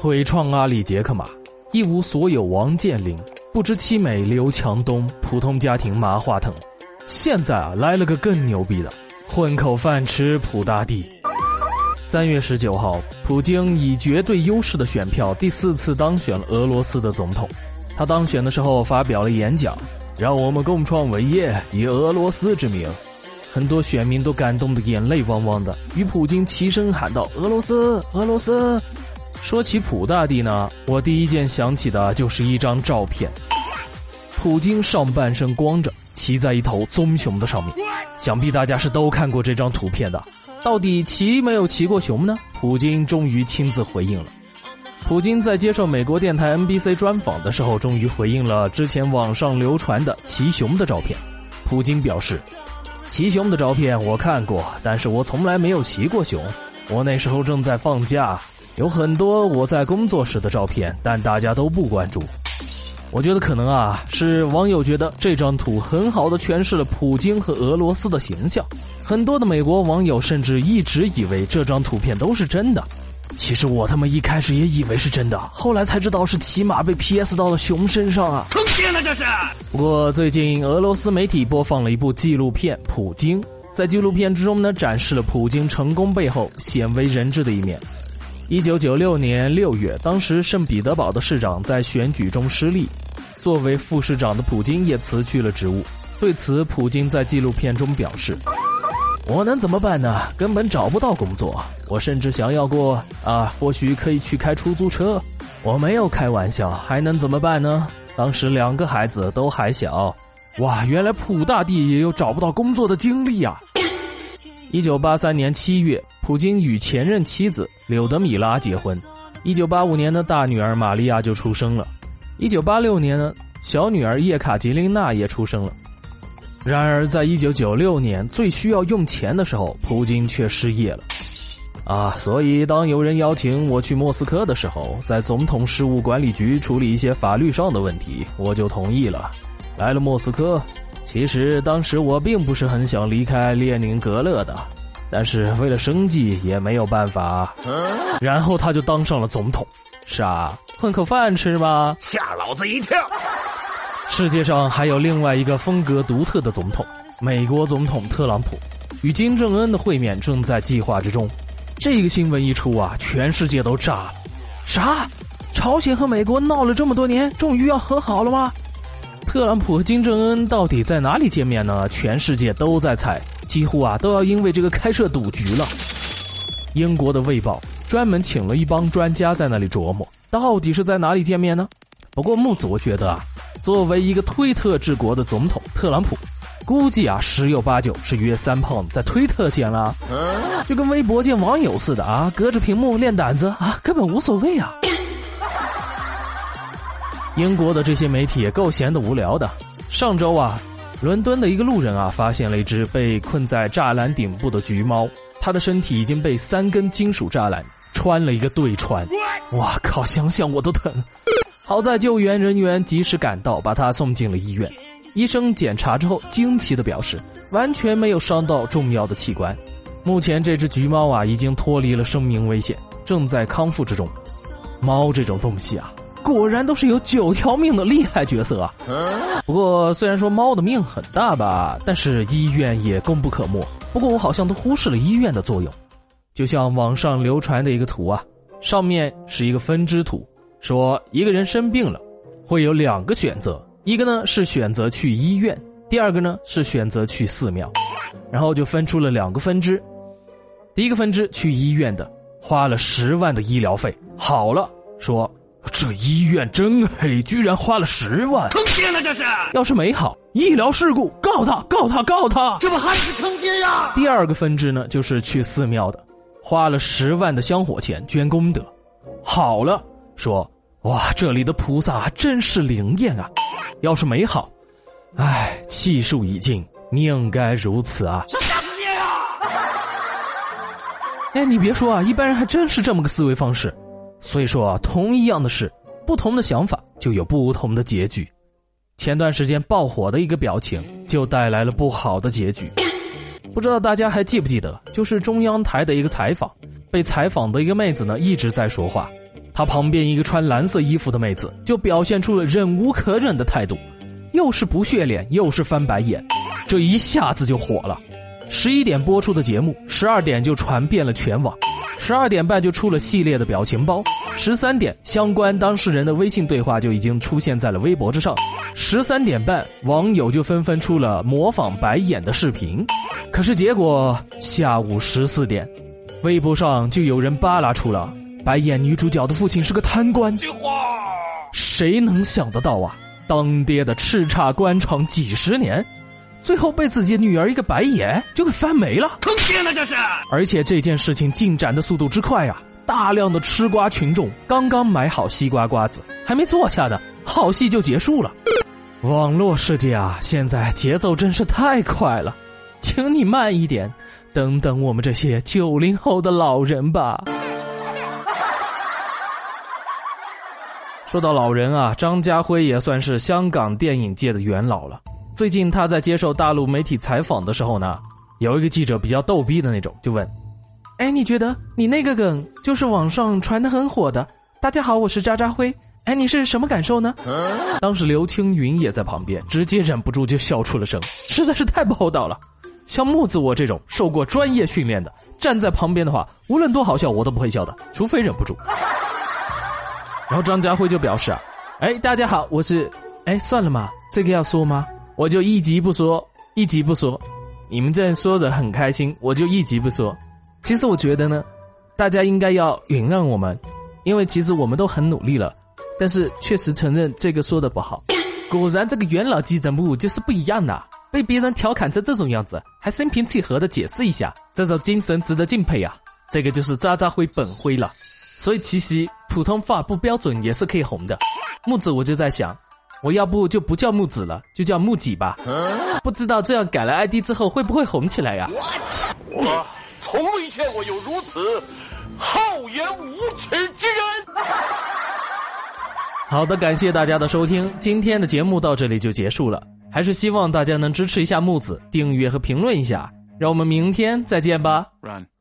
毁创阿里杰克马，一无所有王健林，不知其美刘强东，普通家庭马化腾。现在啊，来了个更牛逼的，混口饭吃普大帝。三月十九号，普京以绝对优势的选票第四次当选了俄罗斯的总统。他当选的时候发表了演讲，让我们共创伟业，以俄罗斯之名。很多选民都感动的眼泪汪汪的，与普京齐声喊道：“俄罗斯，俄罗斯！”说起普大帝呢，我第一件想起的就是一张照片，普京上半身光着，骑在一头棕熊的上面。想必大家是都看过这张图片的。到底骑没有骑过熊呢？普京终于亲自回应了。普京在接受美国电台 NBC 专访的时候，终于回应了之前网上流传的骑熊的照片。普京表示。骑熊的照片我看过，但是我从来没有骑过熊。我那时候正在放假，有很多我在工作时的照片，但大家都不关注。我觉得可能啊，是网友觉得这张图很好的诠释了普京和俄罗斯的形象。很多的美国网友甚至一直以为这张图片都是真的。其实我他妈一开始也以为是真的，后来才知道是骑马被 PS 到了熊身上啊！坑爹呢这是！不过最近俄罗斯媒体播放了一部纪录片《普京》，在纪录片之中呢，展示了普京成功背后鲜为人知的一面。一九九六年六月，当时圣彼得堡的市长在选举中失利，作为副市长的普京也辞去了职务。对此，普京在纪录片中表示。我能怎么办呢？根本找不到工作。我甚至想要过啊，或许可以去开出租车。我没有开玩笑，还能怎么办呢？当时两个孩子都还小。哇，原来普大帝也有找不到工作的经历啊！一九八三年七月，普京与前任妻子柳德米拉结婚。一九八五年的大女儿玛利亚就出生了。一九八六年呢，小女儿叶卡捷琳娜也出生了。然而，在一九九六年最需要用钱的时候，普京却失业了，啊！所以当有人邀请我去莫斯科的时候，在总统事务管理局处理一些法律上的问题，我就同意了。来了莫斯科，其实当时我并不是很想离开列宁格勒的，但是为了生计也没有办法。然后他就当上了总统，是啊，混口饭吃吧，吓老子一跳。世界上还有另外一个风格独特的总统，美国总统特朗普，与金正恩的会面正在计划之中。这个新闻一出啊，全世界都炸了。啥？朝鲜和美国闹了这么多年，终于要和好了吗？特朗普和金正恩到底在哪里见面呢？全世界都在猜，几乎啊都要因为这个开设赌局了。英国的《卫报》专门请了一帮专家在那里琢磨，到底是在哪里见面呢？不过木子，我觉得啊。作为一个推特治国的总统，特朗普估计啊十有八九是约三胖子在推特见了，就跟微博见网友似的啊，隔着屏幕练胆子啊，根本无所谓啊。英国的这些媒体也够闲的无聊的。上周啊，伦敦的一个路人啊发现了一只被困在栅栏顶部的橘猫，它的身体已经被三根金属栅栏穿了一个对穿，哇靠，想想我都疼。好在救援人员及时赶到，把它送进了医院。医生检查之后，惊奇的表示，完全没有伤到重要的器官。目前这只橘猫啊，已经脱离了生命危险，正在康复之中。猫这种东西啊，果然都是有九条命的厉害角色啊。不过虽然说猫的命很大吧，但是医院也功不可没。不过我好像都忽视了医院的作用。就像网上流传的一个图啊，上面是一个分支图。说一个人生病了，会有两个选择，一个呢是选择去医院，第二个呢是选择去寺庙，然后就分出了两个分支。第一个分支去医院的，花了十万的医疗费，好了，说这医院真黑，居然花了十万，坑爹呢这是！要是没好，医疗事故，告他，告他，告他，这不还是坑爹呀？第二个分支呢，就是去寺庙的，花了十万的香火钱捐功德，好了。说：“哇，这里的菩萨真是灵验啊！要是没好，唉，气数已尽，命该如此啊！”哎，你别说啊，一般人还真是这么个思维方式。所以说啊，同一样的事，不同的想法就有不同的结局。前段时间爆火的一个表情，就带来了不好的结局。不知道大家还记不记得，就是中央台的一个采访，被采访的一个妹子呢一直在说话。他旁边一个穿蓝色衣服的妹子就表现出了忍无可忍的态度，又是不屑脸，又是翻白眼，这一下子就火了。十一点播出的节目，十二点就传遍了全网，十二点半就出了系列的表情包，十三点相关当事人的微信对话就已经出现在了微博之上，十三点半网友就纷纷出了模仿白眼的视频，可是结果下午十四点，微博上就有人扒拉出了。白眼女主角的父亲是个贪官，谁能想得到啊？当爹的叱咤官场几十年，最后被自己女儿一个白眼就给翻没了，坑爹呢这是！而且这件事情进展的速度之快啊！大量的吃瓜群众刚刚买好西瓜瓜子，还没坐下的好戏就结束了。网络世界啊，现在节奏真是太快了，请你慢一点，等等我们这些九零后的老人吧。说到老人啊，张家辉也算是香港电影界的元老了。最近他在接受大陆媒体采访的时候呢，有一个记者比较逗逼的那种，就问：“哎，你觉得你那个梗就是网上传的很火的？大家好，我是渣渣辉。哎，你是什么感受呢？”当时刘青云也在旁边，直接忍不住就笑出了声，实在是太不厚道了。像木子我这种受过专业训练的，站在旁边的话，无论多好笑，我都不会笑的，除非忍不住。然后张家辉就表示啊，哎，大家好，我是，哎，算了嘛，这个要说吗？我就一集不说，一集不说。你们这样说着很开心，我就一集不说。其实我觉得呢，大家应该要原谅我们，因为其实我们都很努力了，但是确实承认这个说的不好。果然，这个元老级人物就是不一样的，被别人调侃成这种样子，还心平气和的解释一下，这种精神值得敬佩呀。这个就是渣渣辉本辉了。所以其实普通话不标准也是可以红的。木子，我就在想，我要不就不叫木子了，就叫木己吧。不知道这样改了 ID 之后会不会红起来呀？我从未见过有如此厚颜无耻之人。好的，感谢大家的收听，今天的节目到这里就结束了。还是希望大家能支持一下木子，订阅和评论一下。让我们明天再见吧。Run。